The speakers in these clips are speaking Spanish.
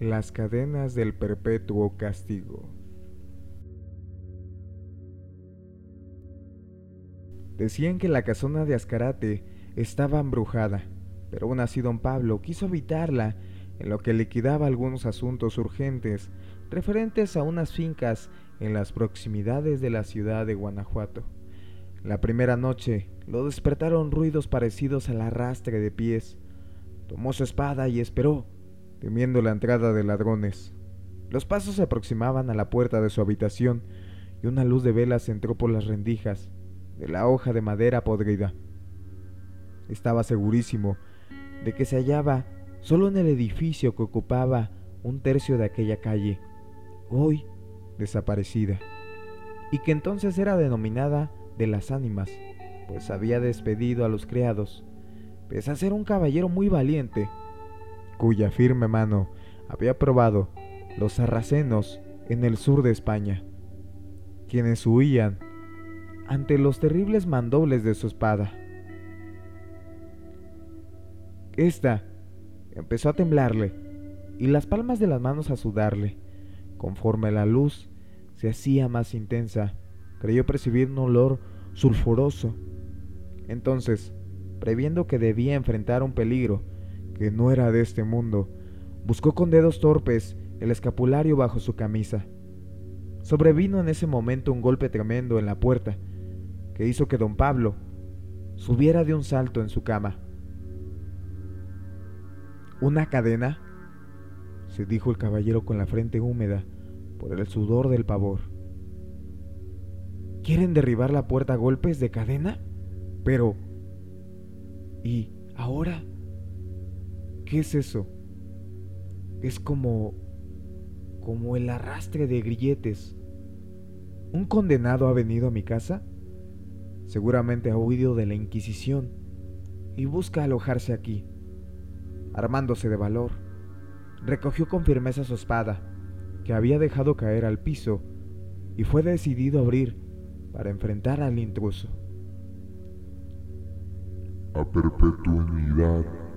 Las cadenas del perpetuo castigo. Decían que la casona de Ascarate estaba embrujada, pero aún así don Pablo quiso evitarla en lo que liquidaba algunos asuntos urgentes referentes a unas fincas en las proximidades de la ciudad de Guanajuato. La primera noche lo despertaron ruidos parecidos al arrastre de pies. Tomó su espada y esperó temiendo la entrada de ladrones. Los pasos se aproximaban a la puerta de su habitación y una luz de velas entró por las rendijas de la hoja de madera podrida. Estaba segurísimo de que se hallaba solo en el edificio que ocupaba un tercio de aquella calle, hoy desaparecida, y que entonces era denominada de las ánimas, pues había despedido a los criados, pese a ser un caballero muy valiente cuya firme mano había probado los sarracenos en el sur de España, quienes huían ante los terribles mandobles de su espada. Esta empezó a temblarle y las palmas de las manos a sudarle. Conforme la luz se hacía más intensa, creyó percibir un olor sulfuroso. Entonces, previendo que debía enfrentar un peligro, que no era de este mundo, buscó con dedos torpes el escapulario bajo su camisa. Sobrevino en ese momento un golpe tremendo en la puerta, que hizo que don Pablo subiera de un salto en su cama. ¿Una cadena? se dijo el caballero con la frente húmeda por el sudor del pavor. ¿Quieren derribar la puerta a golpes de cadena? Pero... ¿Y ahora? ¿Qué es eso? Es como... como el arrastre de grilletes. ¿Un condenado ha venido a mi casa? Seguramente ha huido de la Inquisición y busca alojarse aquí. Armándose de valor, recogió con firmeza su espada, que había dejado caer al piso, y fue decidido a abrir para enfrentar al intruso. A perpetuidad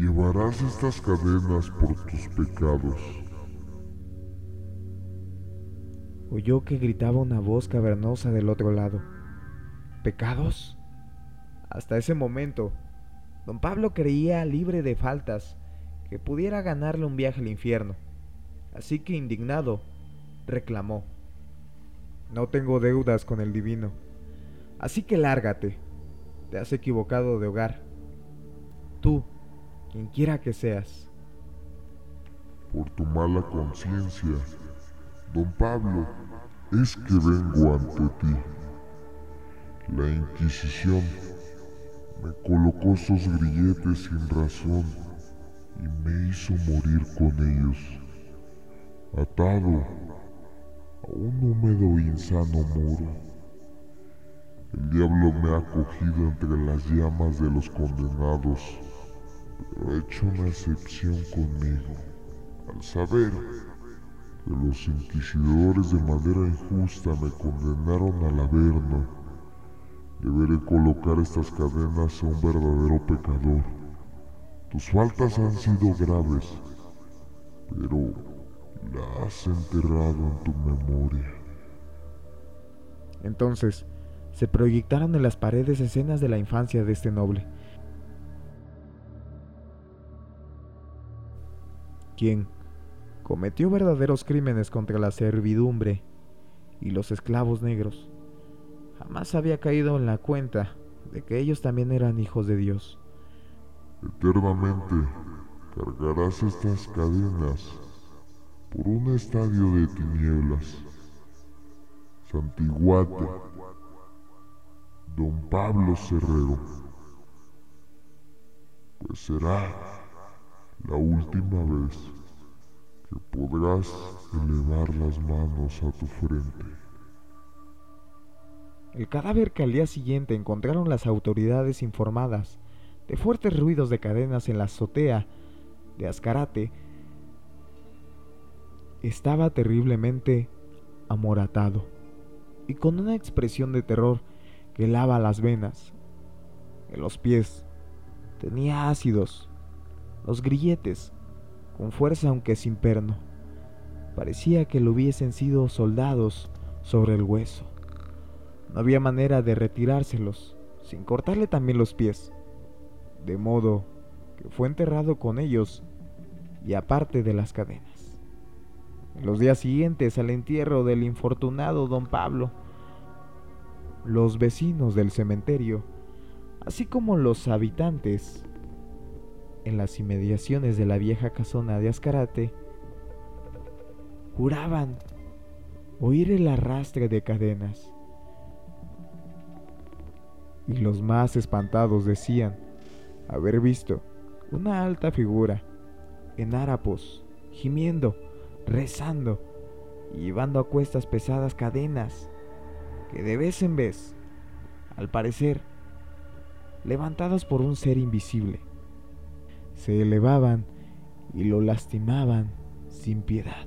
Llevarás estas cadenas por tus pecados. Oyó que gritaba una voz cavernosa del otro lado. ¿Pecados? Hasta ese momento, don Pablo creía libre de faltas, que pudiera ganarle un viaje al infierno. Así que indignado, reclamó. No tengo deudas con el divino. Así que lárgate. Te has equivocado de hogar. Tú, quien quiera que seas. Por tu mala conciencia, don Pablo, es que vengo ante ti. La Inquisición me colocó esos grilletes sin razón y me hizo morir con ellos, atado a un húmedo e insano muro. El diablo me ha cogido entre las llamas de los condenados ha hecho una excepción conmigo al saber que los inquisidores de manera injusta me condenaron al averno. Deberé colocar estas cadenas a un verdadero pecador. Tus faltas han sido graves, pero la has enterrado en tu memoria. Entonces, se proyectaron en las paredes escenas de la infancia de este noble quien cometió verdaderos crímenes contra la servidumbre y los esclavos negros, jamás había caído en la cuenta de que ellos también eran hijos de Dios. Eternamente cargarás estas cadenas por un estadio de tinieblas. Santiguate, Don Pablo Cerrero, pues será la última vez que podrás elevar las manos a tu frente. El cadáver que al día siguiente encontraron las autoridades informadas de fuertes ruidos de cadenas en la azotea de Ascarate estaba terriblemente amoratado y con una expresión de terror que lava las venas. En los pies tenía ácidos los grilletes con fuerza aunque sin perno. Parecía que lo hubiesen sido soldados sobre el hueso. No había manera de retirárselos, sin cortarle también los pies. De modo que fue enterrado con ellos y aparte de las cadenas. En los días siguientes al entierro del infortunado don Pablo, los vecinos del cementerio, así como los habitantes en las inmediaciones de la vieja casona de Ascarate, juraban oír el arrastre de cadenas. Y los más espantados decían haber visto una alta figura en harapos, gimiendo, rezando y llevando a cuestas pesadas cadenas que de vez en vez, al parecer, levantadas por un ser invisible, se elevaban y lo lastimaban sin piedad.